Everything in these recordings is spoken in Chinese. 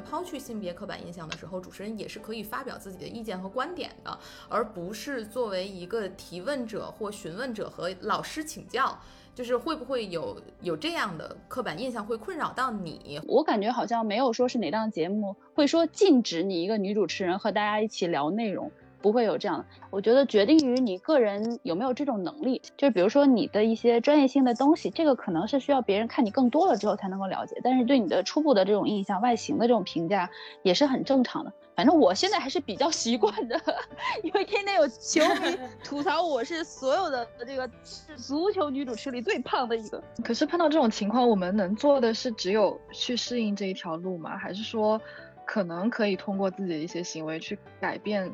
抛去性别刻板印象的时候，主持人也是可以发表自己的意见和观点的，而不是作为一个提问者或询问者和老师请教。就是会不会有有这样的刻板印象会困扰到你？我感觉好像没有说是哪档节目会说禁止你一个女主持人和大家一起聊内容。不会有这样，我觉得决定于你个人有没有这种能力。就是比如说你的一些专业性的东西，这个可能是需要别人看你更多了之后才能够了解。但是对你的初步的这种印象、外形的这种评价也是很正常的。反正我现在还是比较习惯的，因为天天有球迷 吐槽我是所有的这个是足球女主持里最胖的一个。可是碰到这种情况，我们能做的是只有去适应这一条路吗？还是说可能可以通过自己的一些行为去改变？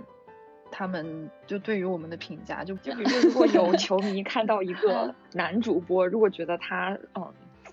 他们就对于我们的评价，就就比如说，如果有球迷看到一个男主播，如果觉得他嗯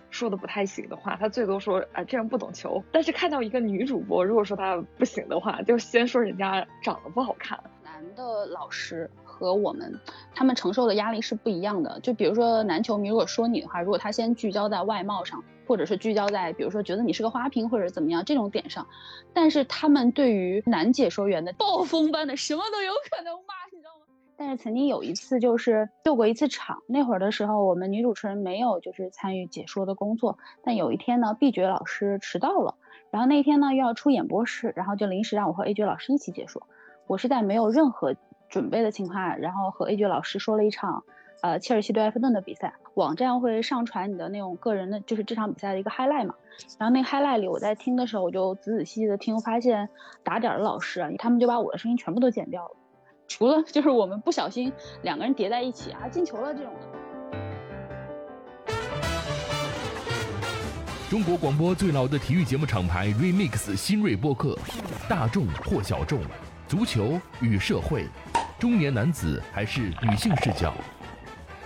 说的不太行的话，他最多说啊这人不懂球。但是看到一个女主播，如果说她不行的话，就先说人家长得不好看。男的老师。和我们他们承受的压力是不一样的。就比如说男球迷如果说你的话，如果他先聚焦在外貌上，或者是聚焦在比如说觉得你是个花瓶或者怎么样这种点上，但是他们对于男解说员的暴风般的什么都有可能骂，你知道吗？但是曾经有一次就是救过一次场，那会儿的时候我们女主持人没有就是参与解说的工作，但有一天呢，B 角老师迟到了，然后那天呢又要出演播室，然后就临时让我和 A 角老师一起解说，我是在没有任何。准备的情况下，然后和 A 局老师说了一场，呃，切尔西对埃弗顿的比赛。网站会上传你的那种个人的，就是这场比赛的一个 highlight 嘛。然后那个 highlight 里，我在听的时候，我就仔仔细细的听，发现打点的老师，他们就把我的声音全部都剪掉了，除了就是我们不小心两个人叠在一起啊进球了这种的。中国广播最老的体育节目厂牌 Remix 新锐播客，大众或小众。足球与社会，中年男子还是女性视角，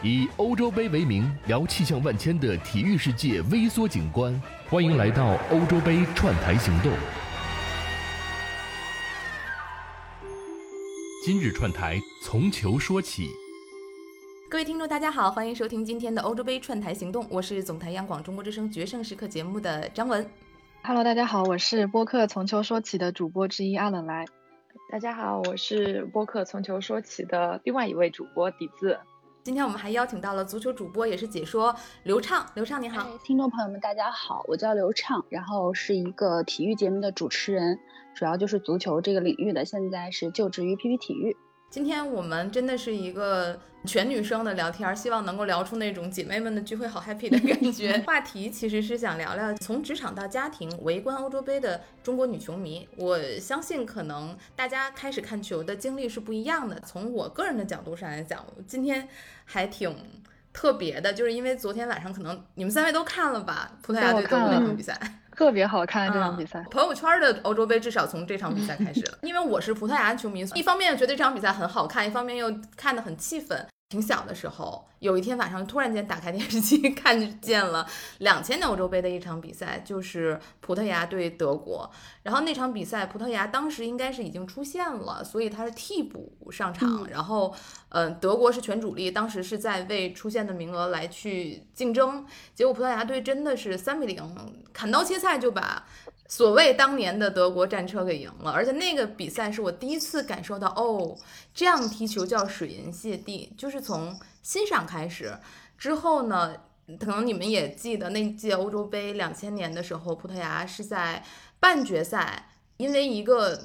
以欧洲杯为名聊气象万千的体育世界微缩景观。欢迎来到欧洲杯串台行动。今日串台从球说起。各位听众，大家好，欢迎收听今天的欧洲杯串台行动。我是总台央广中国之声决胜时刻节目的张文。Hello，大家好，我是播客从球说起的主播之一阿冷来。大家好，我是播客从球说起的另外一位主播底子。今天我们还邀请到了足球主播，也是解说刘畅。刘畅你好，听众朋友们大家好，我叫刘畅，然后是一个体育节目的主持人，主要就是足球这个领域的，现在是就职于 PP 体育。今天我们真的是一个全女生的聊天，希望能够聊出那种姐妹们的聚会好 happy 的感觉。话题其实是想聊聊从职场到家庭围观欧洲杯的中国女球迷。我相信可能大家开始看球的经历是不一样的。从我个人的角度上来讲，今天还挺特别的，就是因为昨天晚上可能你们三位都看了吧，葡萄牙对德国那场比赛。特别好看这场比赛，朋友圈的欧洲杯至少从这场比赛开始了。因为我是葡萄牙球迷，一方面觉得这场比赛很好看，一方面又看得很气愤。挺小的时候，有一天晚上突然间打开电视机，看见了两千年欧洲杯的一场比赛，就是葡萄牙对德国。然后那场比赛，葡萄牙当时应该是已经出现了，所以他是替补上场。然后，嗯，德国是全主力，当时是在为出现的名额来去竞争。结果葡萄牙队真的是三比零，砍刀切菜就把。所谓当年的德国战车给赢了，而且那个比赛是我第一次感受到，哦，这样踢球叫水银泻地，就是从欣赏开始。之后呢，可能你们也记得那届欧洲杯两千年的时候，葡萄牙是在半决赛，因为一个。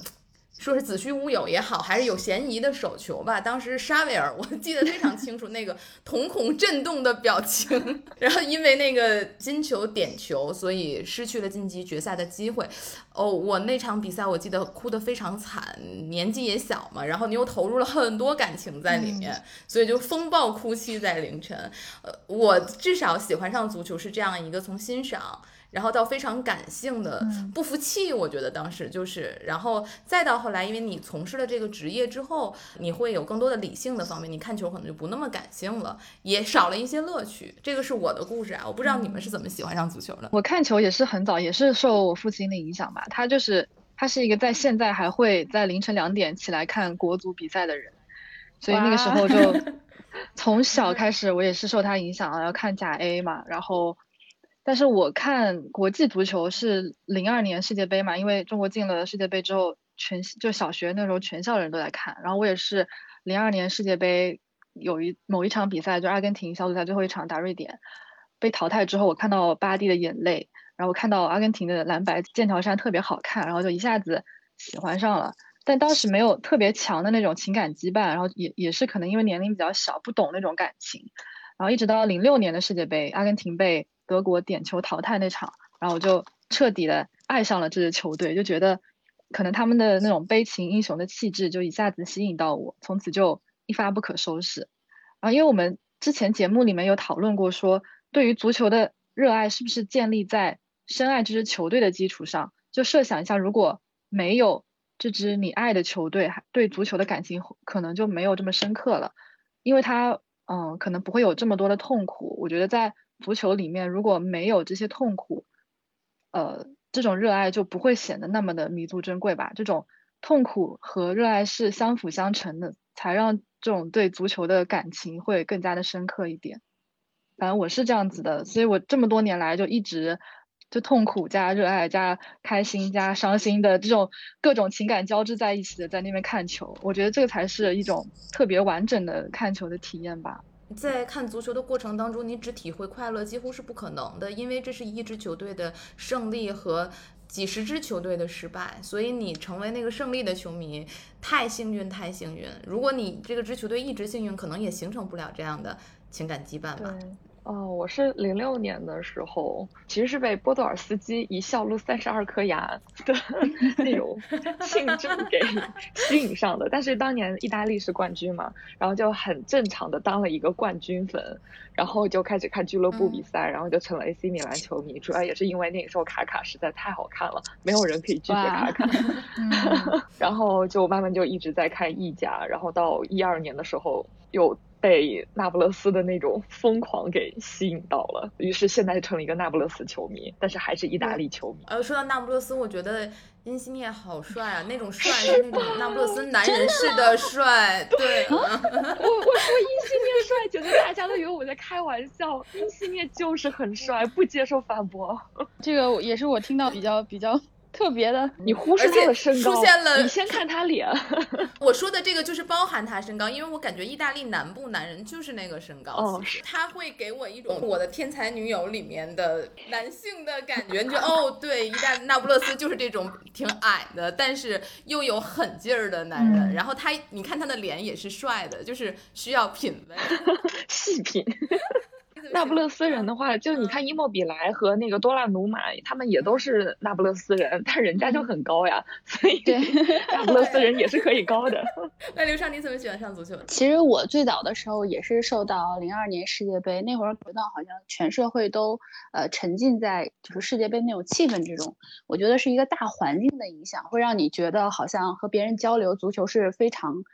说是子虚乌有也好，还是有嫌疑的手球吧。当时沙维尔，我记得非常清楚，那个瞳孔震动的表情。然后因为那个金球点球，所以失去了晋级决赛的机会。哦，我那场比赛我记得哭得非常惨，年纪也小嘛，然后你又投入了很多感情在里面，所以就风暴哭泣在凌晨。呃，我至少喜欢上足球是这样一个从欣赏。然后到非常感性的不服气，我觉得当时就是，然后再到后来，因为你从事了这个职业之后，你会有更多的理性的方面，你看球可能就不那么感性了，也少了一些乐趣。这个是我的故事啊，我不知道你们是怎么喜欢上足球的。我看球也是很早，也是受我父亲的影响吧。他就是他是一个在现在还会在凌晨两点起来看国足比赛的人，所以那个时候就 从小开始，我也是受他影响，要看甲 A 嘛，然后。但是我看国际足球是零二年世界杯嘛，因为中国进了世界杯之后，全就小学那时候全校人都在看，然后我也是零二年世界杯有一某一场比赛，就阿根廷小组赛最后一场打瑞典，被淘汰之后，我看到巴蒂的眼泪，然后看到阿根廷的蓝白剑条衫特别好看，然后就一下子喜欢上了，但当时没有特别强的那种情感羁绊，然后也也是可能因为年龄比较小，不懂那种感情，然后一直到零六年的世界杯，阿根廷被。德国点球淘汰那场，然后我就彻底的爱上了这支球队，就觉得可能他们的那种悲情英雄的气质就一下子吸引到我，从此就一发不可收拾。啊，因为我们之前节目里面有讨论过，说对于足球的热爱是不是建立在深爱这支球队的基础上？就设想一下，如果没有这支你爱的球队，对足球的感情可能就没有这么深刻了，因为他嗯，可能不会有这么多的痛苦。我觉得在足球里面如果没有这些痛苦，呃，这种热爱就不会显得那么的弥足珍贵吧。这种痛苦和热爱是相辅相成的，才让这种对足球的感情会更加的深刻一点。反正我是这样子的，所以我这么多年来就一直就痛苦加热爱加开心加伤心的这种各种情感交织在一起的在那边看球。我觉得这个才是一种特别完整的看球的体验吧。在看足球的过程当中，你只体会快乐几乎是不可能的，因为这是一支球队的胜利和几十支球队的失败，所以你成为那个胜利的球迷太幸运，太幸运。如果你这个支球队一直幸运，可能也形成不了这样的情感羁绊吧。哦，我是零六年的时候，其实是被波多尔斯基一笑露三十二颗牙的 那种庆祝给吸引上的。但是当年意大利是冠军嘛，然后就很正常的当了一个冠军粉，然后就开始看俱乐部比赛，然后就成了 AC 米兰球迷。主要也是因为那个时候卡卡实在太好看了，没有人可以拒绝卡卡。然后就慢慢就一直在看意甲，然后到一二年的时候又。被那不勒斯的那种疯狂给吸引到了，于是现在成了一个那不勒斯球迷，但是还是意大利球迷。呃，说到那不勒斯，我觉得因西涅好帅啊，那种帅是那种那不勒斯男人式的帅。对，我我说因西涅帅，觉得大家都以为我在开玩笑。因西涅就是很帅，不接受反驳。这个也是我听到比较比较。特别的，你忽视他的身高，出现了。你先看他脸。我说的这个就是包含他身高，因为我感觉意大利南部男人就是那个身高。哦，他会给我一种我的天才女友里面的男性的感觉。就 哦，对，意大利那不勒斯就是这种挺矮的，但是又有狠劲儿的男人。然后他，你看他的脸也是帅的，就是需要品味，细品。那不勒斯人的话，就你看伊莫比莱和那个多纳努马，他们也都是那不勒斯人，但人家就很高呀，所以 那不勒斯人也是可以高的。那刘畅，你怎么喜欢上足球？其实我最早的时候也是受到零二年世界杯那会儿，觉得好像全社会都呃沉浸在就是世界杯那种气氛之中，我觉得是一个大环境的影响，会让你觉得好像和别人交流足球是非常。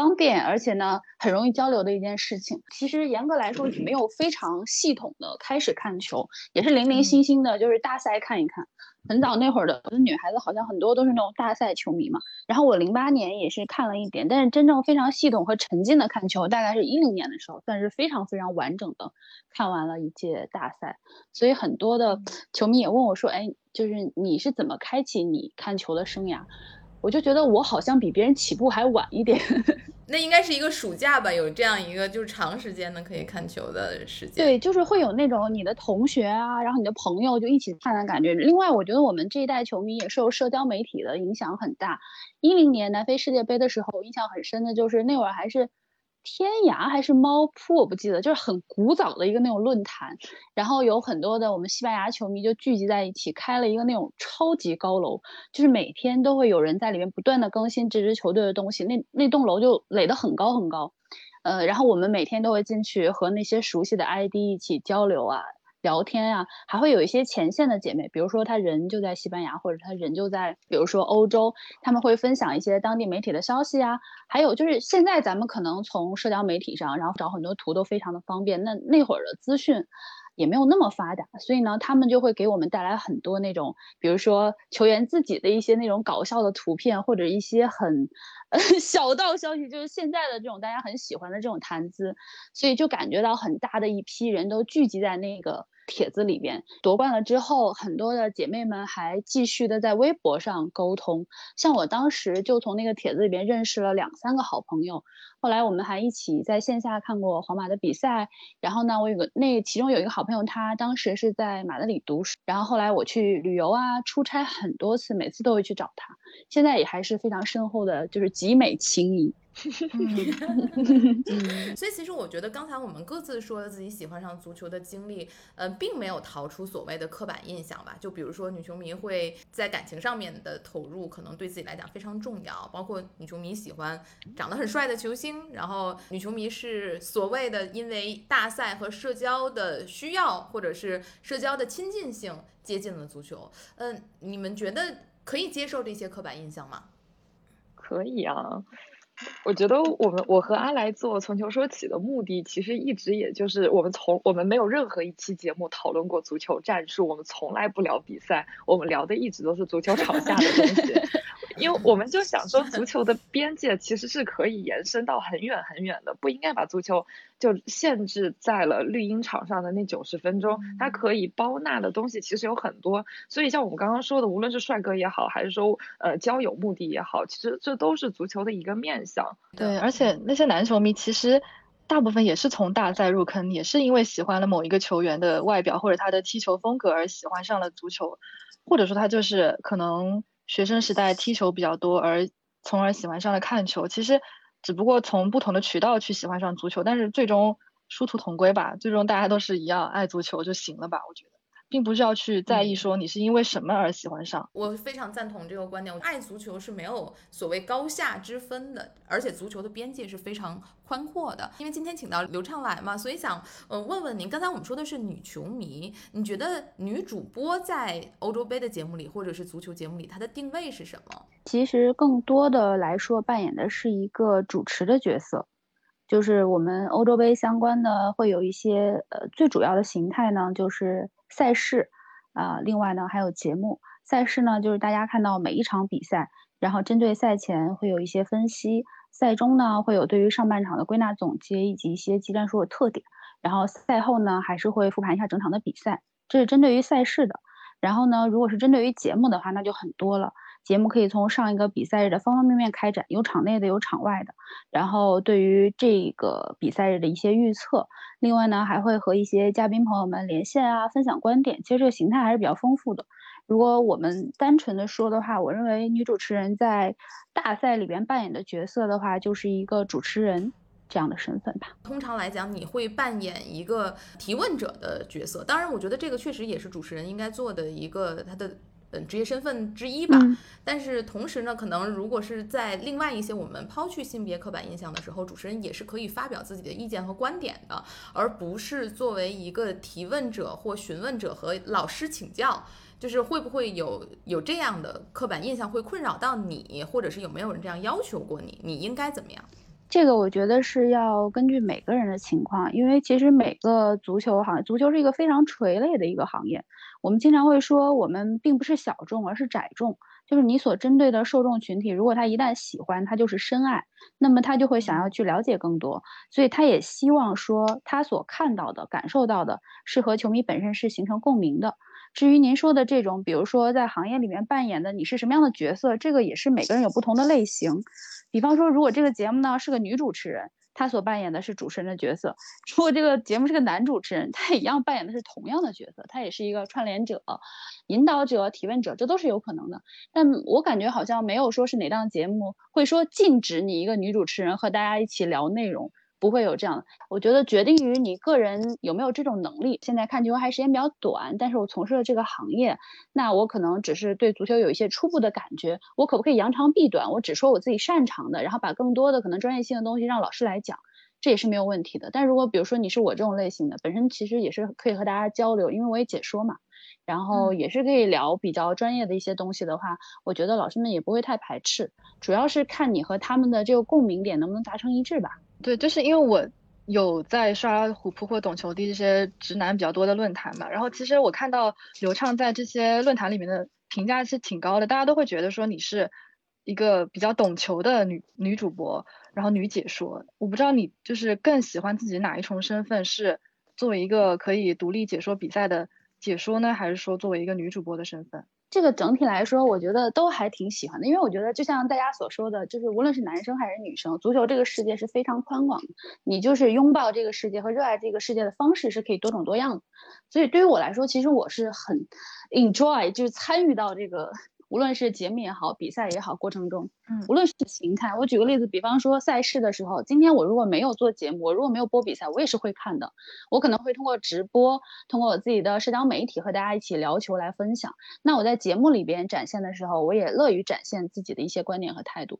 方便，而且呢，很容易交流的一件事情。其实严格来说，也没有非常系统的开始看球，也是零零星星的，就是大赛看一看。很早那会儿的女孩子，好像很多都是那种大赛球迷嘛。然后我零八年也是看了一点，但是真正非常系统和沉浸的看球，大概是一零年的时候，算是非常非常完整的看完了一届大赛。所以很多的球迷也问我说：“哎，就是你是怎么开启你看球的生涯？”我就觉得我好像比别人起步还晚一点，那应该是一个暑假吧，有这样一个就是长时间的可以看球的时间。对，就是会有那种你的同学啊，然后你的朋友就一起看的感觉。另外，我觉得我们这一代球迷也受社交媒体的影响很大。一零年南非世界杯的时候，印象很深的就是那会儿还是。天涯还是猫扑，我不记得，就是很古早的一个那种论坛，然后有很多的我们西班牙球迷就聚集在一起，开了一个那种超级高楼，就是每天都会有人在里面不断的更新这支球队的东西，那那栋楼就垒得很高很高，呃，然后我们每天都会进去和那些熟悉的 ID 一起交流啊。聊天呀，还会有一些前线的姐妹，比如说她人就在西班牙，或者她人就在，比如说欧洲，他们会分享一些当地媒体的消息啊。还有就是现在咱们可能从社交媒体上，然后找很多图都非常的方便。那那会儿的资讯也没有那么发达，所以呢，他们就会给我们带来很多那种，比如说球员自己的一些那种搞笑的图片，或者一些很。小道消息就是现在的这种大家很喜欢的这种谈资，所以就感觉到很大的一批人都聚集在那个帖子里边。夺冠了之后，很多的姐妹们还继续的在微博上沟通。像我当时就从那个帖子里边认识了两三个好朋友。后来我们还一起在线下看过皇马的比赛。然后呢，我有个那其中有一个好朋友，他当时是在马德里读书。然后后来我去旅游啊，出差很多次，每次都会去找他。现在也还是非常深厚的，就是集美情谊。所以其实我觉得刚才我们各自说自己喜欢上足球的经历，呃，并没有逃出所谓的刻板印象吧。就比如说女球迷会在感情上面的投入，可能对自己来讲非常重要。包括女球迷喜欢长得很帅的球星，然后女球迷是所谓的因为大赛和社交的需要，或者是社交的亲近性接近了足球。嗯，你们觉得可以接受这些刻板印象吗？可以啊。我觉得我们我和阿来做从球说起的目的，其实一直也就是我们从我们没有任何一期节目讨论过足球战术，我们从来不聊比赛，我们聊的一直都是足球场下的东西。因为我们就想说，足球的边界其实是可以延伸到很远很远的，不应该把足球就限制在了绿茵场上的那九十分钟，它可以包纳的东西其实有很多。所以像我们刚刚说的，无论是帅哥也好，还是说呃交友目的也好，其实这都是足球的一个面向。对，而且那些男球迷其实大部分也是从大赛入坑，也是因为喜欢了某一个球员的外表或者他的踢球风格而喜欢上了足球，或者说他就是可能。学生时代踢球比较多，而从而喜欢上了看球。其实只不过从不同的渠道去喜欢上足球，但是最终殊途同归吧。最终大家都是一样爱足球就行了吧？我觉得。并不是要去在意说你是因为什么而喜欢上。我非常赞同这个观点。我爱足球是没有所谓高下之分的，而且足球的边界是非常宽阔的。因为今天请到刘畅来嘛，所以想呃问问您，刚才我们说的是女球迷，你觉得女主播在欧洲杯的节目里或者是足球节目里，她的定位是什么？其实更多的来说，扮演的是一个主持的角色。就是我们欧洲杯相关的会有一些呃最主要的形态呢，就是赛事啊，另外呢还有节目。赛事呢就是大家看到每一场比赛，然后针对赛前会有一些分析，赛中呢会有对于上半场的归纳总结以及一些技战术的特点，然后赛后呢还是会复盘一下整场的比赛，这是针对于赛事的。然后呢，如果是针对于节目的话，那就很多了。节目可以从上一个比赛日的方方面面开展，有场内的，有场外的。然后对于这个比赛日的一些预测，另外呢还会和一些嘉宾朋友们连线啊，分享观点。其实这个形态还是比较丰富的。如果我们单纯的说的话，我认为女主持人在大赛里边扮演的角色的话，就是一个主持人这样的身份吧。通常来讲，你会扮演一个提问者的角色。当然，我觉得这个确实也是主持人应该做的一个他的。嗯，职业身份之一吧。但是同时呢，可能如果是在另外一些我们抛去性别刻板印象的时候，主持人也是可以发表自己的意见和观点的，而不是作为一个提问者或询问者和老师请教。就是会不会有有这样的刻板印象会困扰到你，或者是有没有人这样要求过你？你应该怎么样？这个我觉得是要根据每个人的情况，因为其实每个足球行业，足球是一个非常垂类的一个行业。我们经常会说，我们并不是小众，而是窄众。就是你所针对的受众群体，如果他一旦喜欢，他就是深爱，那么他就会想要去了解更多。所以他也希望说，他所看到的、感受到的，是和球迷本身是形成共鸣的。至于您说的这种，比如说在行业里面扮演的你是什么样的角色，这个也是每个人有不同的类型。比方说，如果这个节目呢是个女主持人。他所扮演的是主持人的角色，如果这个节目是个男主持人，他也一样扮演的是同样的角色，他也是一个串联者、引导者、提问者，这都是有可能的。但我感觉好像没有说是哪档节目会说禁止你一个女主持人和大家一起聊内容。不会有这样的，我觉得决定于你个人有没有这种能力。现在看球还时间比较短，但是我从事了这个行业，那我可能只是对足球有一些初步的感觉，我可不可以扬长避短？我只说我自己擅长的，然后把更多的可能专业性的东西让老师来讲，这也是没有问题的。但如果比如说你是我这种类型的，本身其实也是可以和大家交流，因为我也解说嘛，然后也是可以聊比较专业的一些东西的话，我觉得老师们也不会太排斥，主要是看你和他们的这个共鸣点能不能达成一致吧。对，就是因为我有在刷虎扑或懂球帝这些直男比较多的论坛嘛，然后其实我看到刘畅在这些论坛里面的评价是挺高的，大家都会觉得说你是一个比较懂球的女女主播，然后女解说。我不知道你就是更喜欢自己哪一重身份，是作为一个可以独立解说比赛的解说呢，还是说作为一个女主播的身份？这个整体来说，我觉得都还挺喜欢的，因为我觉得就像大家所说的，就是无论是男生还是女生，足球这个世界是非常宽广的，你就是拥抱这个世界和热爱这个世界的方式是可以多种多样的。所以对于我来说，其实我是很 enjoy，就是参与到这个。无论是节目也好，比赛也好，过程中，嗯，无论是形态，我举个例子，比方说赛事的时候，今天我如果没有做节目，我如果没有播比赛，我也是会看的。我可能会通过直播，通过我自己的社交媒体和大家一起聊球来分享。那我在节目里边展现的时候，我也乐于展现自己的一些观点和态度。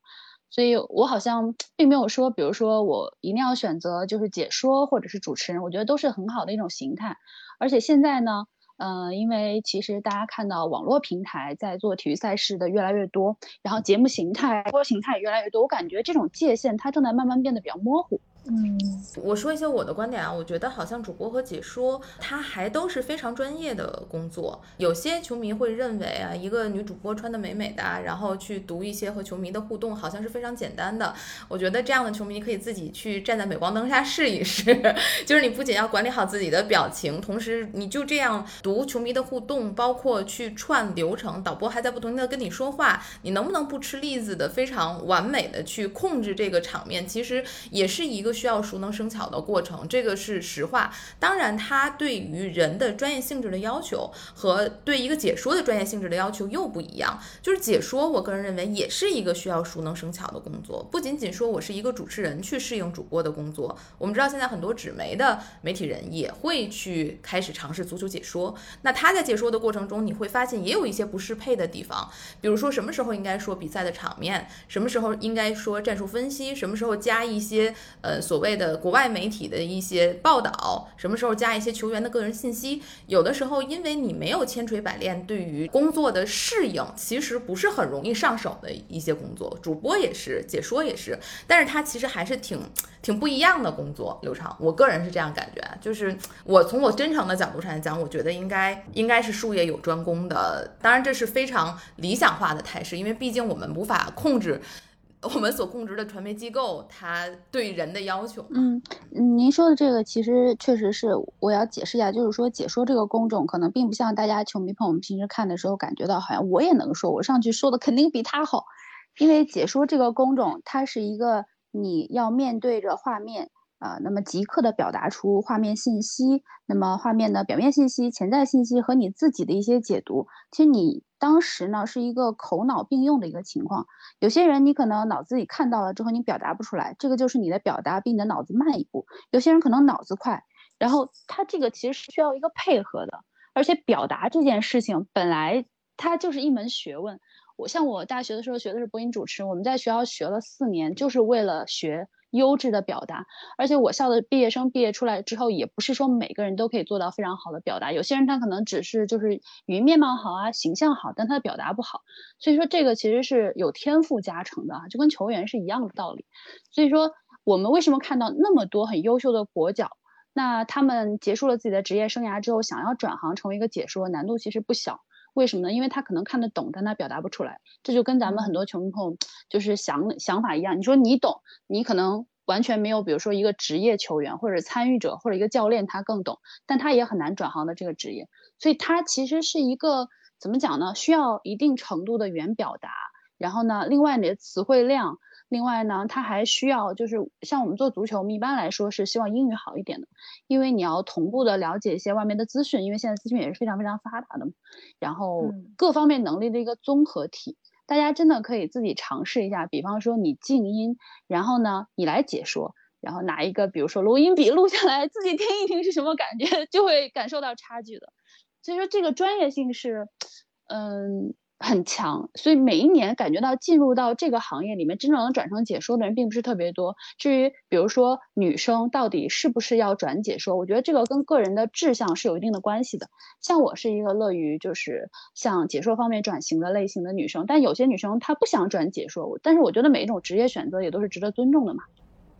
所以我好像并没有说，比如说我一定要选择就是解说或者是主持人，我觉得都是很好的一种形态。而且现在呢。嗯，因为其实大家看到网络平台在做体育赛事的越来越多，然后节目形态、播形态也越来越多，我感觉这种界限它正在慢慢变得比较模糊。嗯，我说一些我的观点啊，我觉得好像主播和解说，他还都是非常专业的工作。有些球迷会认为啊，一个女主播穿的美美的，然后去读一些和球迷的互动，好像是非常简单的。我觉得这样的球迷可以自己去站在镁光灯下试一试，就是你不仅要管理好自己的表情，同时你就这样读球迷的互动，包括去串流程，导播还在不停的跟你说话，你能不能不吃栗子的非常完美的去控制这个场面，其实也是一个。需要熟能生巧的过程，这个是实话。当然，它对于人的专业性质的要求和对一个解说的专业性质的要求又不一样。就是解说，我个人认为也是一个需要熟能生巧的工作，不仅仅说我是一个主持人去适应主播的工作。我们知道现在很多纸媒的媒体人也会去开始尝试足球解说。那他在解说的过程中，你会发现也有一些不适配的地方，比如说什么时候应该说比赛的场面，什么时候应该说战术分析，什么时候加一些呃。所谓的国外媒体的一些报道，什么时候加一些球员的个人信息？有的时候，因为你没有千锤百炼，对于工作的适应，其实不是很容易上手的一些工作。主播也是，解说也是，但是它其实还是挺 挺不一样的工作流程。我个人是这样感觉，就是我从我真诚的角度上来讲，我觉得应该应该是术业有专攻的。当然，这是非常理想化的态势，因为毕竟我们无法控制。我们所供职的传媒机构，它对人的要求。嗯，您说的这个其实确实是，我要解释一下，就是说解说这个工种可能并不像大家球迷朋友们平时看的时候感觉到，好像我也能说，我上去说的肯定比他好，因为解说这个工种，它是一个你要面对着画面。啊，那么即刻的表达出画面信息，那么画面的表面信息、潜在信息和你自己的一些解读，其实你当时呢是一个口脑并用的一个情况。有些人你可能脑子里看到了之后，你表达不出来，这个就是你的表达比你的脑子慢一步。有些人可能脑子快，然后他这个其实是需要一个配合的，而且表达这件事情本来它就是一门学问。我像我大学的时候学的是播音主持，我们在学校学了四年，就是为了学。优质的表达，而且我校的毕业生毕业出来之后，也不是说每个人都可以做到非常好的表达。有些人他可能只是就是语音面貌好啊，形象好，但他的表达不好。所以说这个其实是有天赋加成的啊，就跟球员是一样的道理。所以说我们为什么看到那么多很优秀的国脚，那他们结束了自己的职业生涯之后，想要转行成为一个解说，难度其实不小。为什么呢？因为他可能看得懂，但他表达不出来。这就跟咱们很多球迷朋友就是想想法一样。你说你懂，你可能完全没有，比如说一个职业球员或者参与者或者一个教练他更懂，但他也很难转行的这个职业。所以他其实是一个怎么讲呢？需要一定程度的语言表达，然后呢，另外你的词汇量。另外呢，他还需要就是像我们做足球，我们一般来说是希望英语好一点的，因为你要同步的了解一些外面的资讯，因为现在资讯也是非常非常发达的嘛。然后各方面能力的一个综合体，大家真的可以自己尝试一下。比方说你静音，然后呢你来解说，然后拿一个比如说录音笔录下来，自己听一听是什么感觉，就会感受到差距的。所以说这个专业性是，嗯。很强，所以每一年感觉到进入到这个行业里面，真正能转成解说的人并不是特别多。至于比如说女生到底是不是要转解说，我觉得这个跟个人的志向是有一定的关系的。像我是一个乐于就是向解说方面转型的类型的女生，但有些女生她不想转解说，但是我觉得每一种职业选择也都是值得尊重的嘛。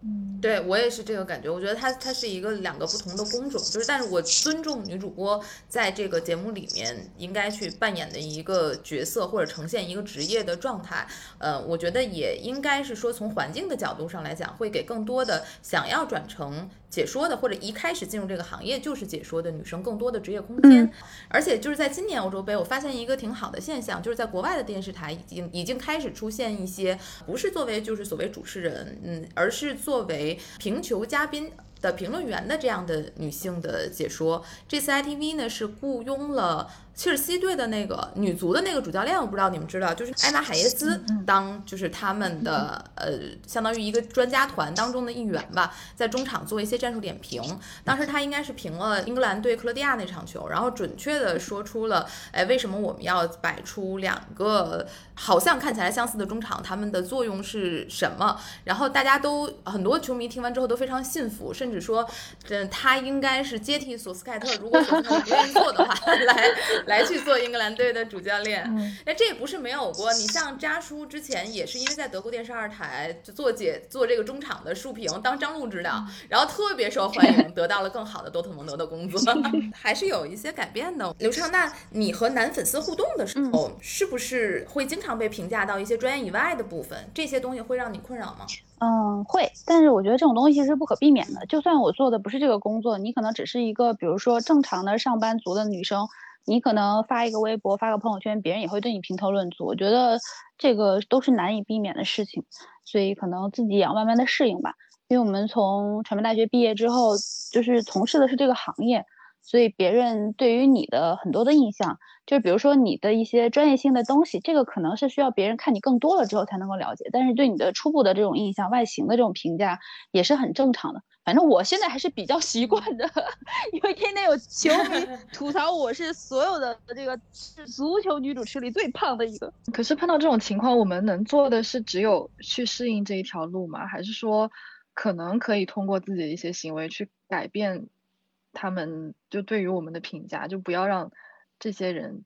嗯，对我也是这个感觉。我觉得它它是一个两个不同的工种，就是但是我尊重女主播在这个节目里面应该去扮演的一个角色或者呈现一个职业的状态。呃，我觉得也应该是说从环境的角度上来讲，会给更多的想要转成解说的，或者一开始进入这个行业就是解说的女生更多的职业空间。嗯而且就是在今年欧洲杯，我发现一个挺好的现象，就是在国外的电视台已经已经开始出现一些不是作为就是所谓主持人，嗯，而是作为评球嘉宾。的评论员的这样的女性的解说，这次 ITV 呢是雇佣了切尔西队的那个女足的那个主教练，我不知道你们知道，就是艾玛海耶斯当就是他们的呃相当于一个专家团当中的一员吧，在中场做一些战术点评。当时他应该是评了英格兰对克罗地亚那场球，然后准确的说出了，哎，为什么我们要摆出两个好像看起来相似的中场，他们的作用是什么？然后大家都很多球迷听完之后都非常信服，甚至说，这他应该是接替索斯盖特，如果索斯盖特不愿意做的话，来来去做英格兰队的主教练。哎，这也不是没有过。你像扎叔之前也是因为在德国电视二台就做解做这个中场的竖屏，当张璐指导，然后特别受欢迎，得到了更好的多特蒙德的工作 还是有一些改变的。刘畅，那你和男粉丝互动的时候，是不是会经常被评价到一些专业以外的部分？这些东西会让你困扰吗？嗯，会，但是我觉得这种东西是不可避免的。就算我做的不是这个工作，你可能只是一个，比如说正常的上班族的女生，你可能发一个微博、发个朋友圈，别人也会对你评头论足。我觉得这个都是难以避免的事情，所以可能自己也要慢慢的适应吧。因为我们从传媒大学毕业之后，就是从事的是这个行业，所以别人对于你的很多的印象，就是比如说你的一些专业性的东西，这个可能是需要别人看你更多了之后才能够了解。但是对你的初步的这种印象、外形的这种评价也是很正常的。反正我现在还是比较习惯的，因为天天有球迷 吐槽我是所有的这个是足球女主持里最胖的一个。可是碰到这种情况，我们能做的是只有去适应这一条路吗？还是说，可能可以通过自己的一些行为去改变他们就对于我们的评价，就不要让这些人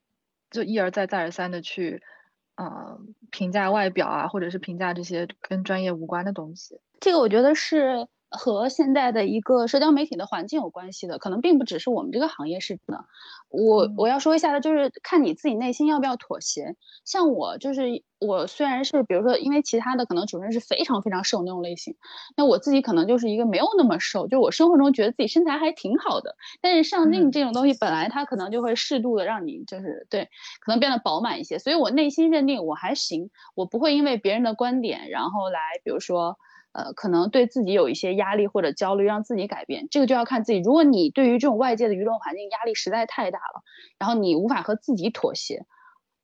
就一而再再而三的去啊、呃评价外表啊，或者是评价这些跟专业无关的东西。这个我觉得是和现在的一个社交媒体的环境有关系的，可能并不只是我们这个行业是的。我我要说一下的，就是看你自己内心要不要妥协。像我就是我虽然是比如说，因为其他的可能主持人是非常非常瘦那种类型，那我自己可能就是一个没有那么瘦，就我生活中觉得自己身材还挺好的，但是上镜这种东西本来它可能就会适度的让你就是对可能变得饱满一些，所以我内心认定我还行，我不会因为别人的观点然后来比如说。呃，可能对自己有一些压力或者焦虑，让自己改变，这个就要看自己。如果你对于这种外界的舆论环境压力实在太大了，然后你无法和自己妥协，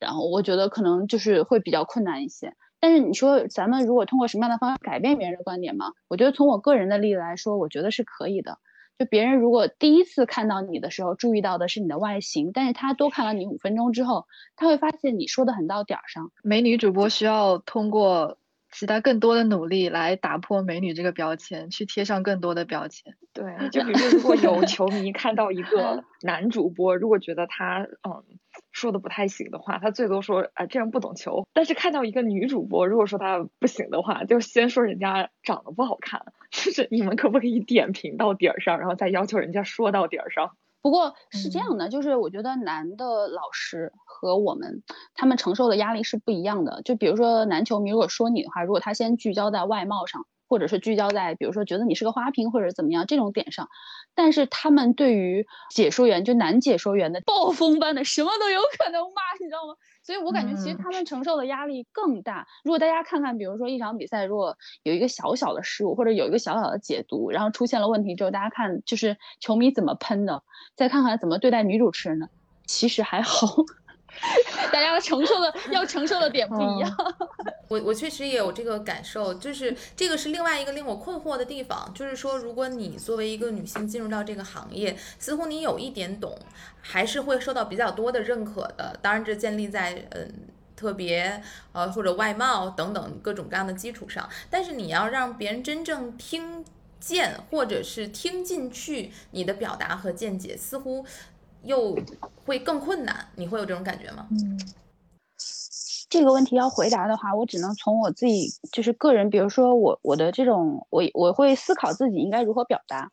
然后我觉得可能就是会比较困难一些。但是你说咱们如果通过什么样的方式改变别人的观点吗？我觉得从我个人的例子来说，我觉得是可以的。就别人如果第一次看到你的时候注意到的是你的外形，但是他多看了你五分钟之后，他会发现你说的很到点儿上。美女主播需要通过其他更多的努力来打破美女这个标签，去贴上更多的标签。对，就比如说，如果有球迷看到一个 男主播，如果觉得他嗯说的不太行的话，他最多说啊、这人不懂球。但是看到一个女主播，如果说她不行的话，就先说人家长得不好看，就是你们可不可以点评到点儿上，然后再要求人家说到点儿上？不过是这样的，就是我觉得男的老师和我们他们承受的压力是不一样的。就比如说男球迷如果说你的话，如果他先聚焦在外貌上，或者是聚焦在比如说觉得你是个花瓶或者怎么样这种点上，但是他们对于解说员就男解说员的暴风般的什么都有可能骂，你知道吗？所以我感觉其实他们承受的压力更大。如果大家看看，比如说一场比赛，如果有一个小小的失误或者有一个小小的解读，然后出现了问题之后，大家看就是球迷怎么喷的，再看看怎么对待女主持人的，其实还好。大家承受的要承受的点不一样。我我确实也有这个感受，就是这个是另外一个令我困惑的地方，就是说，如果你作为一个女性进入到这个行业，似乎你有一点懂，还是会受到比较多的认可的。当然，这建立在嗯。特别呃或者外貌等等各种各样的基础上，但是你要让别人真正听见或者是听进去你的表达和见解，似乎又会更困难。你会有这种感觉吗？嗯，这个问题要回答的话，我只能从我自己就是个人，比如说我我的这种，我我会思考自己应该如何表达。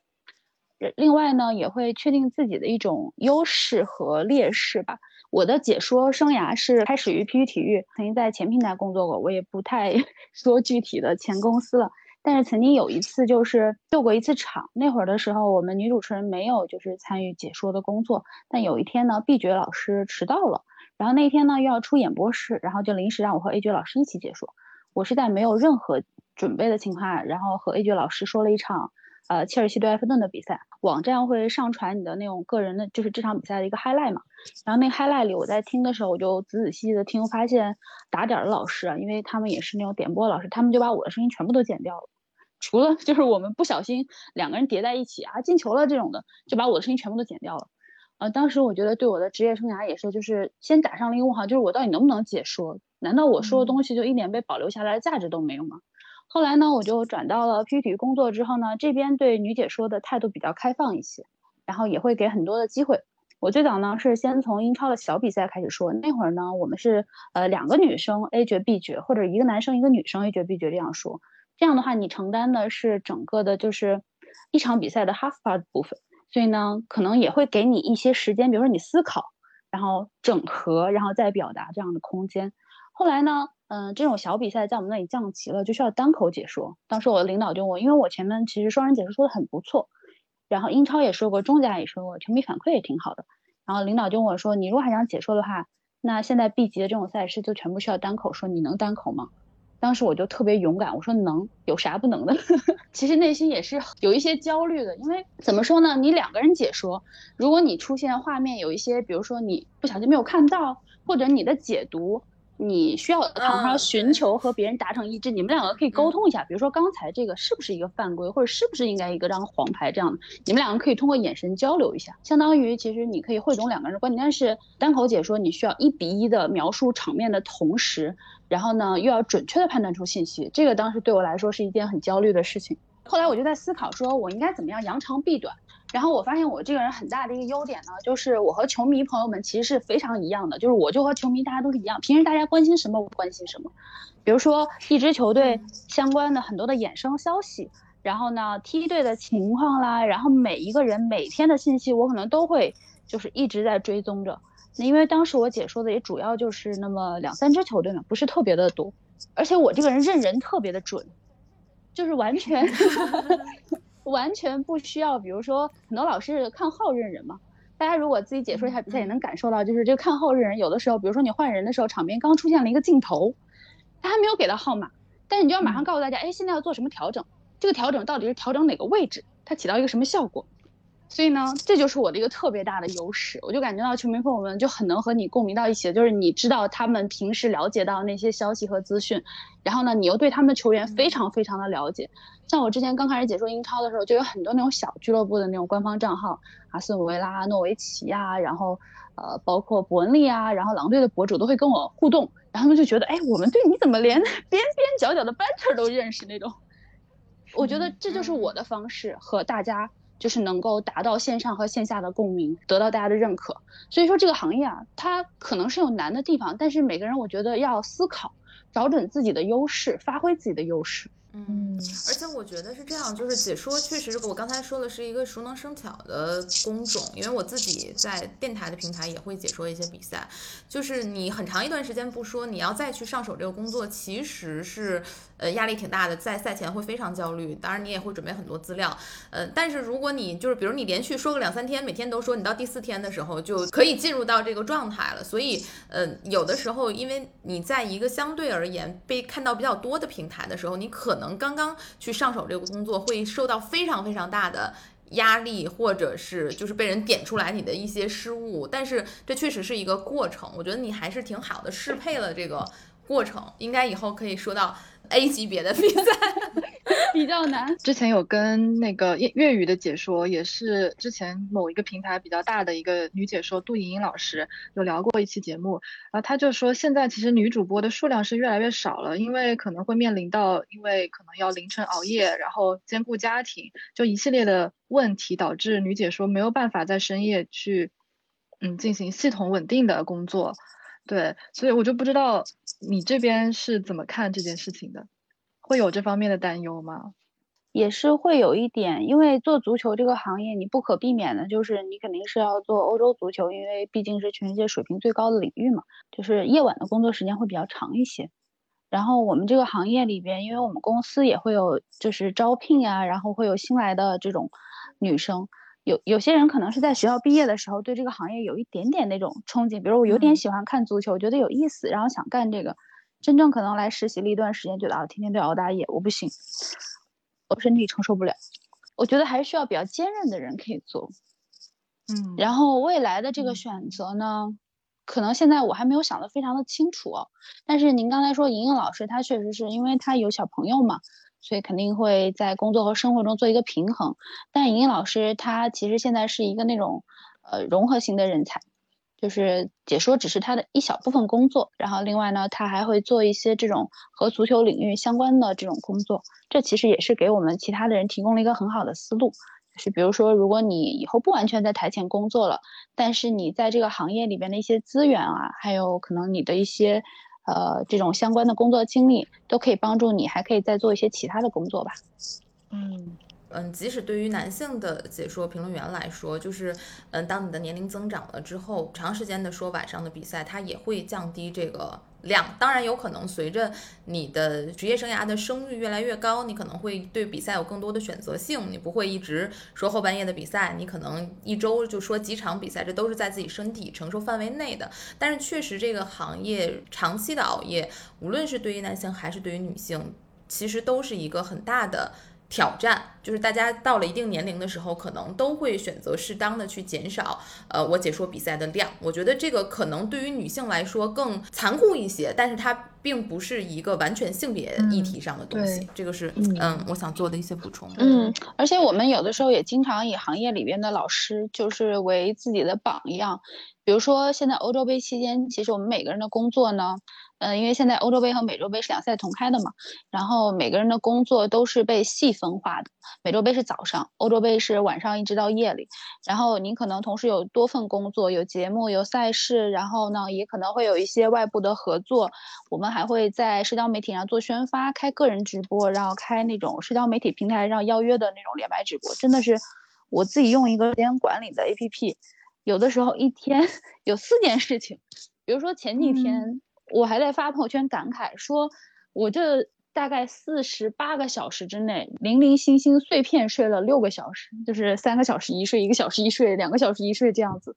另外呢，也会确定自己的一种优势和劣势吧。我的解说生涯是开始于 PP 体育，曾经在前平台工作过，我也不太 说具体的前公司了。但是曾经有一次就是救过一次场，那会儿的时候我们女主持人没有就是参与解说的工作，但有一天呢，B 角老师迟到了，然后那天呢又要出演播室，然后就临时让我和 A 角老师一起解说。我是在没有任何准备的情况下，然后和 A 角老师说了一场。呃，切尔西对埃弗顿的比赛，网站会上传你的那种个人的，就是这场比赛的一个 highlight 嘛。然后那 highlight 里，我在听的时候，我就仔仔细细的听，发现打点的老师啊，因为他们也是那种点播老师，他们就把我的声音全部都剪掉了，除了就是我们不小心两个人叠在一起啊进球了这种的，就把我的声音全部都剪掉了。呃，当时我觉得对我的职业生涯也是，就是先打上了一个问号，就是我到底能不能解说？难道我说的东西就一点被保留下来的价值都没有吗？后来呢，我就转到了 PPT 工作之后呢，这边对女解说的态度比较开放一些，然后也会给很多的机会。我最早呢是先从英超的小比赛开始说，那会儿呢我们是呃两个女生 A 角 B 角，或者一个男生一个女生 A 角 B 角这样说。这样的话，你承担的是整个的就是一场比赛的 half part 部分，所以呢可能也会给你一些时间，比如说你思考，然后整合，然后再表达这样的空间。后来呢？嗯，这种小比赛在我们那里降级了，就需要单口解说。当时我的领导就问，因为我前面其实双人解说说的很不错，然后英超也说过，中甲也说过，球迷反馈也挺好的。然后领导就问我说，你如果还想解说的话，那现在 B 级的这种赛事就全部需要单口说，你能单口吗？当时我就特别勇敢，我说能，有啥不能的？其实内心也是有一些焦虑的，因为怎么说呢，你两个人解说，如果你出现画面有一些，比如说你不小心没有看到，或者你的解读。你需要常常寻求和别人达成一致，你们两个可以沟通一下，比如说刚才这个是不是一个犯规，或者是不是应该一个张黄牌这样的，你们两个可以通过眼神交流一下，相当于其实你可以汇总两个人的观点。但是单口解说你需要一比一的描述场面的同时，然后呢又要准确的判断出信息，这个当时对我来说是一件很焦虑的事情。后来我就在思考，说我应该怎么样扬长避短。然后我发现我这个人很大的一个优点呢，就是我和球迷朋友们其实是非常一样的，就是我就和球迷大家都是一样，平时大家关心什么我关心什么，比如说一支球队相关的很多的衍生消息，然后呢梯队的情况啦，然后每一个人每天的信息我可能都会就是一直在追踪着。那因为当时我解说的也主要就是那么两三支球队嘛，不是特别的多，而且我这个人认人特别的准，就是完全。完全不需要，比如说很多老师看号认人嘛，大家如果自己解说一下比赛，也能感受到，就是这个看号认人，有的时候，比如说你换人的时候，场边刚出现了一个镜头，他还没有给到号码，但是你就要马上告诉大家，哎，现在要做什么调整，这个调整到底是调整哪个位置，它起到一个什么效果。所以呢，这就是我的一个特别大的优势，我就感觉到球迷朋友们就很能和你共鸣到一起，就是你知道他们平时了解到那些消息和资讯，然后呢，你又对他们的球员非常非常的了解。像我之前刚开始解说英超的时候，就有很多那种小俱乐部的那种官方账号，阿斯顿维拉、诺维奇啊，然后呃，包括伯恩利啊，然后狼队的博主都会跟我互动，然后他们就觉得，哎，我们队你怎么连边边角角的 banter 都认识那种？我觉得这就是我的方式和大家。就是能够达到线上和线下的共鸣，得到大家的认可。所以说这个行业啊，它可能是有难的地方，但是每个人我觉得要思考，找准自己的优势，发挥自己的优势。嗯，而且我觉得是这样，就是解说确实，我刚才说的是一个熟能生巧的工种，因为我自己在电台的平台也会解说一些比赛。就是你很长一段时间不说，你要再去上手这个工作，其实是呃压力挺大的，在赛前会非常焦虑。当然你也会准备很多资料，呃，但是如果你就是比如你连续说个两三天，每天都说，你到第四天的时候就可以进入到这个状态了。所以呃有的时候，因为你在一个相对而言被看到比较多的平台的时候，你可能。刚刚去上手这个工作，会受到非常非常大的压力，或者是就是被人点出来你的一些失误，但是这确实是一个过程。我觉得你还是挺好的，适配了这个过程，应该以后可以说到。A 级别的比赛 比较难。之前有跟那个粤粤语的解说，也是之前某一个平台比较大的一个女解说杜莹莹老师有聊过一期节目，然后她就说现在其实女主播的数量是越来越少了，因为可能会面临到因为可能要凌晨熬夜，然后兼顾家庭，就一系列的问题导致女解说没有办法在深夜去嗯进行系统稳定的工作。对，所以我就不知道你这边是怎么看这件事情的，会有这方面的担忧吗？也是会有一点，因为做足球这个行业，你不可避免的就是你肯定是要做欧洲足球，因为毕竟是全世界水平最高的领域嘛，就是夜晚的工作时间会比较长一些。然后我们这个行业里边，因为我们公司也会有就是招聘呀，然后会有新来的这种女生。有有些人可能是在学校毕业的时候对这个行业有一点点那种憧憬，比如我有点喜欢看足球，我觉得有意思，然后想干这个。真正可能来实习了一段时间，觉得啊，天天都要熬大夜，我不行，我身体承受不了。我觉得还是需要比较坚韧的人可以做。嗯，然后未来的这个选择呢，可能现在我还没有想得非常的清楚。但是您刚才说莹莹老师，她确实是因为她有小朋友嘛，所以肯定会在工作和生活中做一个平衡。但莹莹老师她其实现在是一个那种呃融合型的人才。就是解说只是他的一小部分工作，然后另外呢，他还会做一些这种和足球领域相关的这种工作。这其实也是给我们其他的人提供了一个很好的思路。是比如说，如果你以后不完全在台前工作了，但是你在这个行业里边的一些资源啊，还有可能你的一些呃这种相关的工作经历，都可以帮助你，还可以再做一些其他的工作吧。嗯。嗯，即使对于男性的解说评论员来说，就是，嗯，当你的年龄增长了之后，长时间的说晚上的比赛，它也会降低这个量。当然，有可能随着你的职业生涯的声誉越来越高，你可能会对比赛有更多的选择性，你不会一直说后半夜的比赛，你可能一周就说几场比赛，这都是在自己身体承受范围内的。但是，确实这个行业长期的熬夜，无论是对于男性还是对于女性，其实都是一个很大的。挑战就是大家到了一定年龄的时候，可能都会选择适当的去减少，呃，我解说比赛的量。我觉得这个可能对于女性来说更残酷一些，但是它并不是一个完全性别议题上的东西。这个是嗯，我想做的一些补充。嗯，而且我们有的时候也经常以行业里边的老师就是为自己的榜样，比如说现在欧洲杯期间，其实我们每个人的工作呢。嗯，因为现在欧洲杯和美洲杯是两赛同开的嘛，然后每个人的工作都是被细分化的。美洲杯是早上，欧洲杯是晚上一直到夜里。然后您可能同时有多份工作，有节目，有赛事，然后呢，也可能会有一些外部的合作。我们还会在社交媒体上做宣发，开个人直播，然后开那种社交媒体平台上邀约的那种连麦直播。真的是我自己用一个时间管理的 APP，有的时候一天 有四件事情，比如说前几天。我还在发朋友圈感慨说，我这大概四十八个小时之内，零零星星碎片睡了六个小时，就是三个小时一睡，一个小时一睡，两个小时一睡这样子。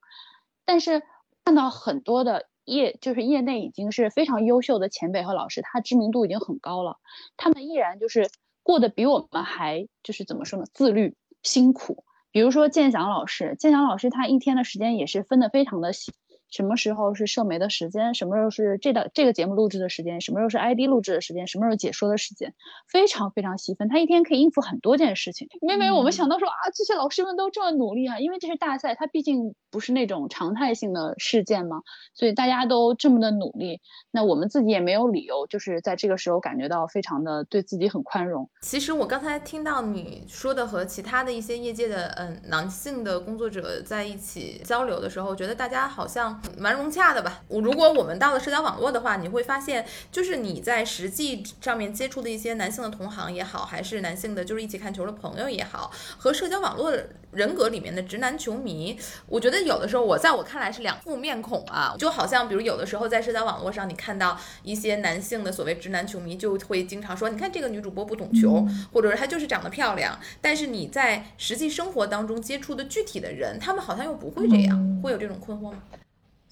但是看到很多的业，就是业内已经是非常优秀的前辈和老师，他知名度已经很高了，他们依然就是过得比我们还就是怎么说呢，自律辛苦。比如说建祥老师，建祥老师他一天的时间也是分得非常的细。什么时候是社媒的时间？什么时候是这档这个节目录制的时间？什么时候是 ID 录制的时间？什么时候解说的时间？非常非常细分，他一天可以应付很多件事情。每每我们想到说啊，这些老师们都这么努力啊，因为这是大赛，他毕竟不是那种常态性的事件嘛，所以大家都这么的努力，那我们自己也没有理由就是在这个时候感觉到非常的对自己很宽容。其实我刚才听到你说的和其他的一些业界的嗯男性的工作者在一起交流的时候，觉得大家好像。蛮融洽的吧。我如果我们到了社交网络的话，你会发现，就是你在实际上面接触的一些男性的同行也好，还是男性的就是一起看球的朋友也好，和社交网络人格里面的直男球迷，我觉得有的时候我在我看来是两副面孔啊。就好像比如有的时候在社交网络上，你看到一些男性的所谓直男球迷，就会经常说，你看这个女主播不懂球，或者是她就是长得漂亮。但是你在实际生活当中接触的具体的人，他们好像又不会这样，会有这种困惑吗？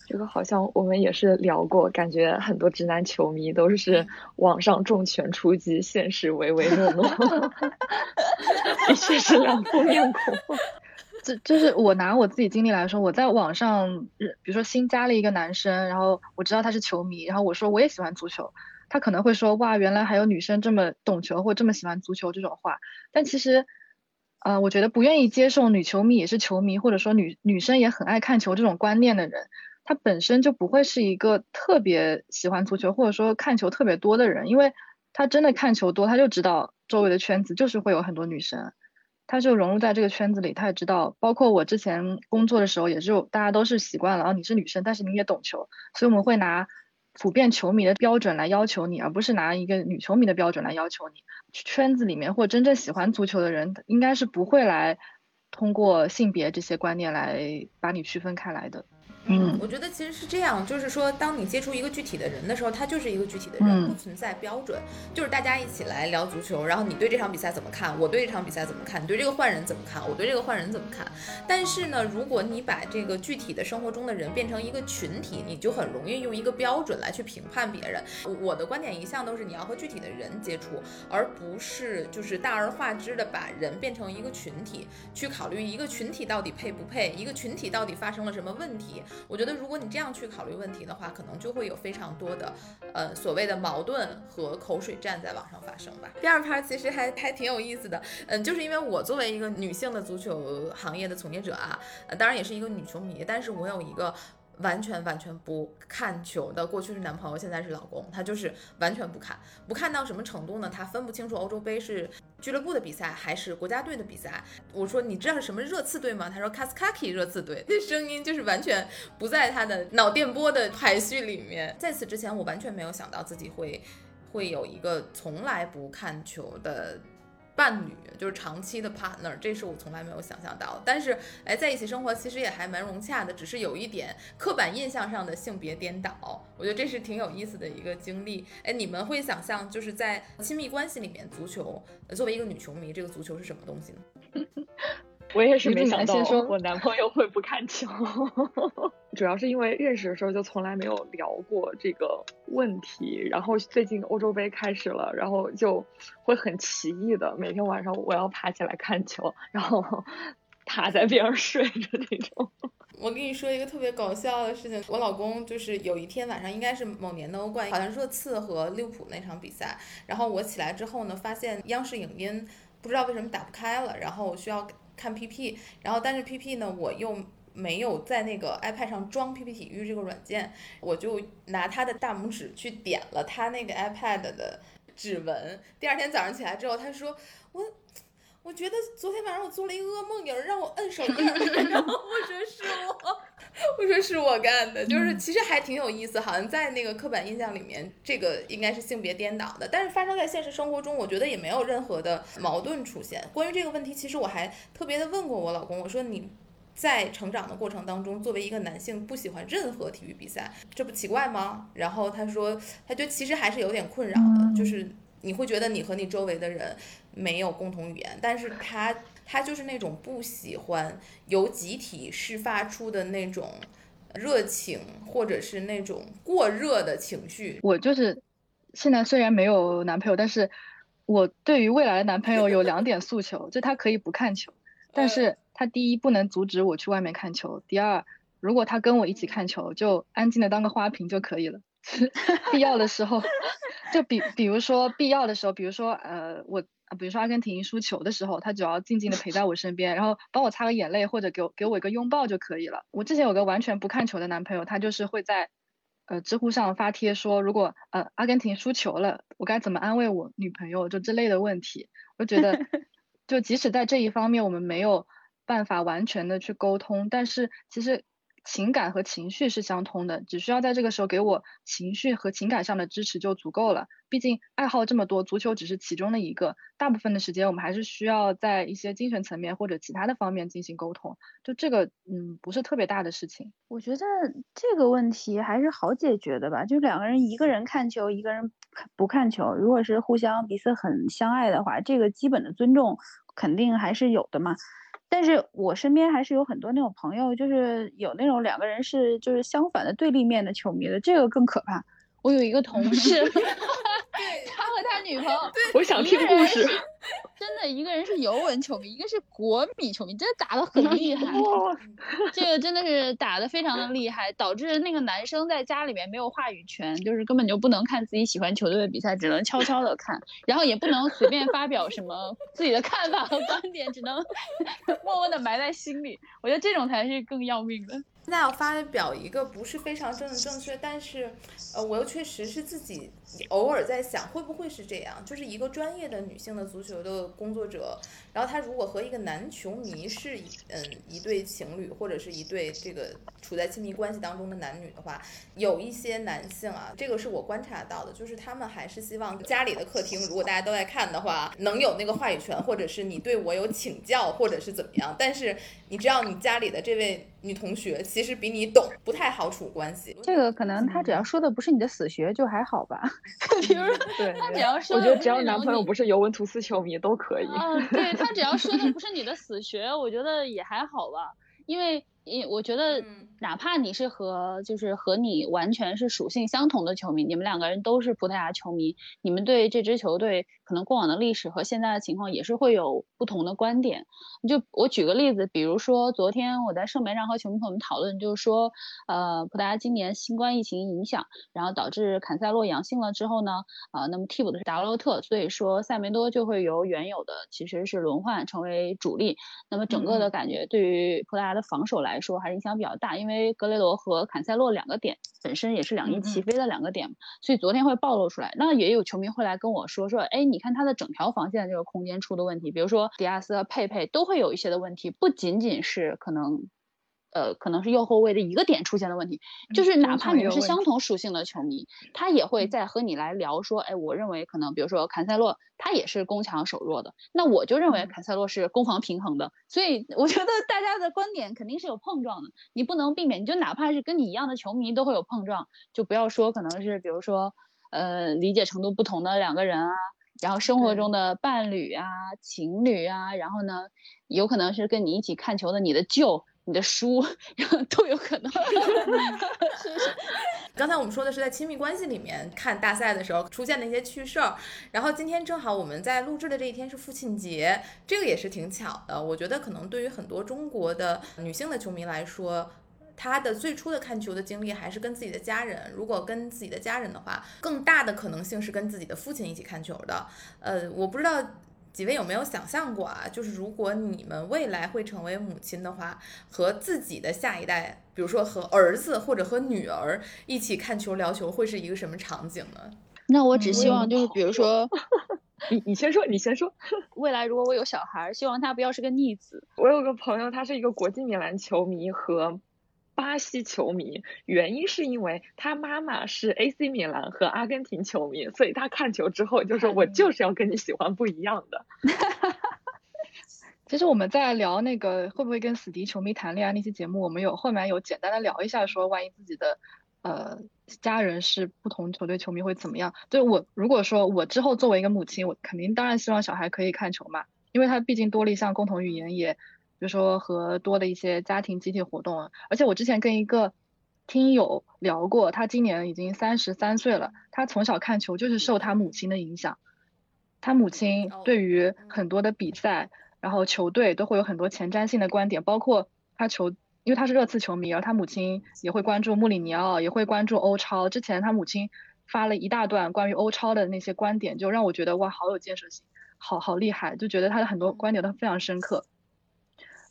这个好像我们也是聊过，感觉很多直男球迷都是网上重拳出击，现实唯唯诺诺，的确是两副面孔。这就是我拿我自己经历来说，我在网上，比如说新加了一个男生，然后我知道他是球迷，然后我说我也喜欢足球，他可能会说哇，原来还有女生这么懂球或这么喜欢足球这种话。但其实，呃，我觉得不愿意接受女球迷也是球迷，或者说女女生也很爱看球这种观念的人。他本身就不会是一个特别喜欢足球或者说看球特别多的人，因为他真的看球多，他就知道周围的圈子就是会有很多女生，他就融入在这个圈子里，他也知道，包括我之前工作的时候，也是大家都是习惯了，啊，你是女生，但是你也懂球，所以我们会拿普遍球迷的标准来要求你，而不是拿一个女球迷的标准来要求你。圈子里面或真正喜欢足球的人，应该是不会来通过性别这些观念来把你区分开来的。嗯我觉得其实是这样，就是说，当你接触一个具体的人的时候，他就是一个具体的人，嗯不存在标准。就是大家一起来聊足球，然后你对这场比赛怎么看？我对这场比赛怎么看？你对这个换人怎么看？我对这个换人怎么看？但是呢，如果你把这个具体的生活中的人变成一个群体，你就很容易用一个标准来去评判别人。我的观点一向都是你要和具体的人接触，而不是就是大而化之的把人变成一个群体，去考虑一个群体到底配不配，一个群体到底发生了什么问题。我觉得如果你这样去考虑问题的话，可能就会有非常多的呃所谓的矛盾和口水战在网上发生吧。第二趴其实还还挺有意思的，嗯，就是因为我作为一个女性的足球行业的从业者啊，呃，当然也是一个女球迷，但是我有一个。完全完全不看球的，过去是男朋友，现在是老公，他就是完全不看，不看到什么程度呢？他分不清楚欧洲杯是俱乐部的比赛还是国家队的比赛。我说你知道是什么热刺队吗？他说 Kaskaki 热刺队，那声音就是完全不在他的脑电波的排序里面。在此之前，我完全没有想到自己会会有一个从来不看球的。伴侣就是长期的 partner，这是我从来没有想象到。但是，哎，在一起生活其实也还蛮融洽的，只是有一点刻板印象上的性别颠倒。我觉得这是挺有意思的一个经历。哎，你们会想象就是在亲密关系里面，足球作为一个女球迷，这个足球是什么东西呢？我也是没想到我男朋友会不看球，主要是因为认识的时候就从来没有聊过这个问题，然后最近欧洲杯开始了，然后就会很奇异的每天晚上我要爬起来看球，然后 他在边上睡着那种。我跟你说一个特别搞笑的事情，我老公就是有一天晚上，应该是某年的欧冠，好像是热刺和利物浦那场比赛，然后我起来之后呢，发现央视影音不知道为什么打不开了，然后我需要看 PP，然后但是 PP 呢我又没有在那个 iPad 上装 PP 体育这个软件，我就拿他的大拇指去点了他那个 iPad 的指纹。第二天早上起来之后，他说我。我觉得昨天晚上我做了一个噩梦，有人让我摁手印，然后我说是我，我说是我干的，就是其实还挺有意思，好像在那个刻板印象里面，这个应该是性别颠倒的，但是发生在现实生活中，我觉得也没有任何的矛盾出现。关于这个问题，其实我还特别的问过我老公，我说你。在成长的过程当中，作为一个男性，不喜欢任何体育比赛，这不奇怪吗？然后他说，他就其实还是有点困扰的，就是你会觉得你和你周围的人没有共同语言，但是他他就是那种不喜欢由集体释发出的那种热情，或者是那种过热的情绪。我就是现在虽然没有男朋友，但是我对于未来的男朋友有两点诉求，就他可以不看球，但是他第一不能阻止我去外面看球，第二如果他跟我一起看球，就安静的当个花瓶就可以了。必要的时候，就比比如说必要的时候，比如说呃我。啊，比如说阿根廷输球的时候，他只要静静的陪在我身边，然后帮我擦个眼泪，或者给我给我一个拥抱就可以了。我之前有个完全不看球的男朋友，他就是会在呃知乎上发帖说，如果呃阿根廷输球了，我该怎么安慰我女朋友，就之类的问题。我觉得，就即使在这一方面我们没有办法完全的去沟通，但是其实。情感和情绪是相通的，只需要在这个时候给我情绪和情感上的支持就足够了。毕竟爱好这么多，足球只是其中的一个，大部分的时间我们还是需要在一些精神层面或者其他的方面进行沟通。就这个，嗯，不是特别大的事情。我觉得这个问题还是好解决的吧，就两个人，一个人看球，一个人不看球。如果是互相彼此很相爱的话，这个基本的尊重肯定还是有的嘛。但是我身边还是有很多那种朋友，就是有那种两个人是就是相反的对立面的球迷的，这个更可怕。我有一个同 事，他和他女朋友，我想听故事。真的，一个人是尤文球迷，一个是国米球迷，真的打得很厉害。这个真的是打得非常的厉害，导致那个男生在家里面没有话语权，就是根本就不能看自己喜欢球队的比赛，只能悄悄的看，然后也不能随便发表什么自己的看法和观点，只能 默默的埋在心里。我觉得这种才是更要命的。现在要发表一个不是非常正的正确，但是，呃，我又确实是自己偶尔在想，会不会是这样？就是一个专业的女性的足球的工作者，然后她如果和一个男球迷是嗯一对情侣，或者是一对这个处在亲密关系当中的男女的话，有一些男性啊，这个是我观察到的，就是他们还是希望家里的客厅，如果大家都在看的话，能有那个话语权，或者是你对我有请教，或者是怎么样。但是你知道，你家里的这位。女同学其实比你懂，不太好处关系。这个可能他只要说的不是你的死穴就还好吧，比如说对，他只要说我觉得只要男朋友不是尤文图斯球迷都可以。嗯，对他只要说的不是你的死穴，我觉得也还好吧，因为因我觉得嗯哪怕你是和就是和你完全是属性相同的球迷，你们两个人都是葡萄牙球迷，你们对这支球队可能过往的历史和现在的情况也是会有不同的观点。就我举个例子，比如说昨天我在社媒上和球迷朋友们讨论，就是说，呃，葡萄牙今年新冠疫情影响，然后导致坎塞洛阳性了之后呢，呃，那么替补的是达洛特，所以说塞梅多就会由原有的其实是轮换成为主力。那么整个的感觉对于葡萄牙的防守来说还是影响比较大，因为格雷罗和坎塞洛两个点本身也是两翼齐飞的两个点嘛，所以昨天会暴露出来。那也有球迷会来跟我说说，哎，你看他的整条防线这个空间出的问题，比如说迪亚斯和佩佩都会有一些的问题，不仅仅是可能。呃，可能是右后卫的一个点出现了问题，就是哪怕你们是相同属性的球迷，他也会在和你来聊说，哎，我认为可能比如说坎塞洛他也是攻强守弱的，那我就认为坎塞洛是攻防平衡的，所以我觉得大家的观点肯定是有碰撞的，你不能避免，你就哪怕是跟你一样的球迷都会有碰撞，就不要说可能是比如说呃理解程度不同的两个人啊。然后生活中的伴侣啊、情侣啊，然后呢，有可能是跟你一起看球的你的舅、你的书，然后都有可能。是不是？刚才我们说的是在亲密关系里面看大赛的时候出现的一些趣事儿，然后今天正好我们在录制的这一天是父亲节，这个也是挺巧的。我觉得可能对于很多中国的女性的球迷来说，她的最初的看球的经历还是跟自己的家人。如果跟自己的家人的话，更大的可能性是跟自己的父亲一起看球的。呃，我不知道。几位有没有想象过啊？就是如果你们未来会成为母亲的话，和自己的下一代，比如说和儿子或者和女儿一起看球聊球，会是一个什么场景呢？那我只希望就是，比如说，你你先说，你先说。未来如果我有小孩儿，希望他不要是个逆子。我有个朋友，他是一个国际米兰球迷和巴西球迷，原因是因为他妈妈是 AC 米兰和阿根廷球迷，所以他看球之后就说：“我就是要跟你喜欢不一样的。其实我们在聊那个会不会跟死敌球迷谈恋爱那期节目，我们有后面有简单的聊一下，说万一自己的呃家人是不同球队球迷会怎么样？对我如果说我之后作为一个母亲，我肯定当然希望小孩可以看球嘛，因为他毕竟多了一项共同语言，也比如说和多的一些家庭集体活动啊。而且我之前跟一个听友聊过，他今年已经三十三岁了，他从小看球就是受他母亲的影响，他母亲哦对于很多的比赛。然后球队都会有很多前瞻性的观点，包括他球，因为他是热刺球迷，然后他母亲也会关注穆里尼奥，也会关注欧超。之前他母亲发了一大段关于欧超的那些观点，就让我觉得哇，好有建设性，好好厉害，就觉得他的很多观点都非常深刻。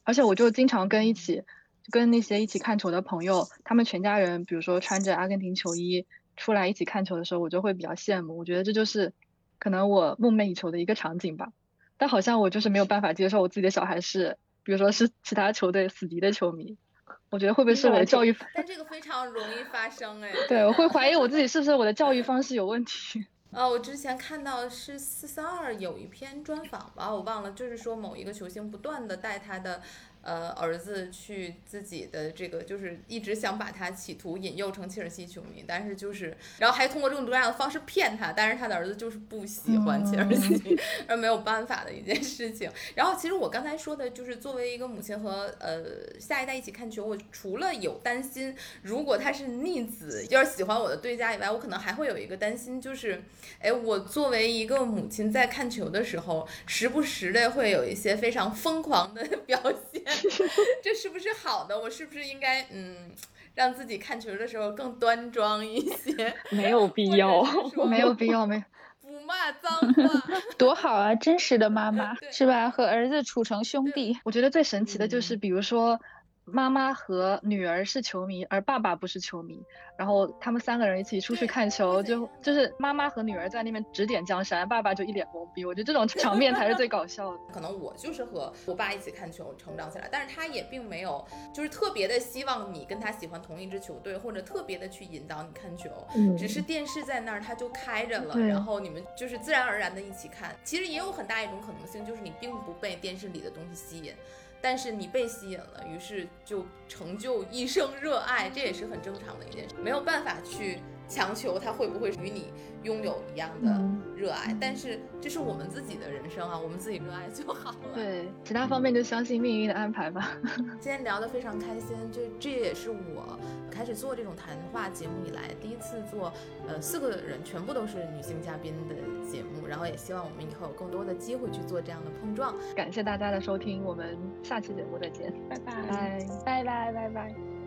而且我就经常跟一起跟那些一起看球的朋友，他们全家人，比如说穿着阿根廷球衣出来一起看球的时候，我就会比较羡慕。我觉得这就是可能我梦寐以求的一个场景吧。但好像我就是没有办法接受我自己的小孩是，比如说是其他球队死敌的球迷，我觉得会不会是我的教育？但这个非常容易发生哎。对，我会怀疑我自己是不是我的教育方式有问题。呃，我之前看到是四三二有一篇专访吧，我忘了，就是说某一个球星不断的带他的呃儿子去自己的这个，就是一直想把他企图引诱成切尔西球迷，但是就是，然后还通过这种多样的方式骗他，但是他的儿子就是不喜欢切尔西，而没有办法的一件事情。然后其实我刚才说的就是作为一个母亲和呃下一代一起看球，我除了有担心，如果他是逆子，要是喜欢我的对家以外，我可能还会有一个担心，就是。哎，我作为一个母亲，在看球的时候，时不时的会有一些非常疯狂的 表现，这是不是好的？我是不是应该嗯，让自己看球的时候更端庄一些？” 没有必要。没有必要，没有。不骂脏话，多好啊！真实的妈妈是吧？和儿子处成兄弟。我觉得最神奇的就是，嗯比如说妈妈和女儿是球迷，而爸爸不是球迷，然后他们三个人一起出去看球，就就是妈妈和女儿在那边指点江山，爸爸就一脸懵逼。我觉得这种场面才是最搞笑的。可能我就是和我爸一起看球成长起来，但是他也并没有就是特别的希望你跟他喜欢同一支球队，或者特别的去引导你看球，嗯只是电视在那儿，他就开着了，然后你们就是自然而然的一起看。其实也有很大一种可能性，就是你并不被电视里的东西吸引，但是你被吸引了，于是就成就一生热爱，这也是很正常的一件事，没有办法去强求他会不会与你拥有一样的热爱，但是这是我们自己的人生啊，我们自己热爱就好了。对，其他方面就相信命运的安排吧。今天聊得非常开心，就这也是我开始做这种谈话节目以来第一次做，呃，四个人全部都是女性嘉宾的节目，然后也希望我们以后有更多的机会去做这样的碰撞。感谢大家的收听，我们下期节目再见，拜拜拜。拜拜拜拜。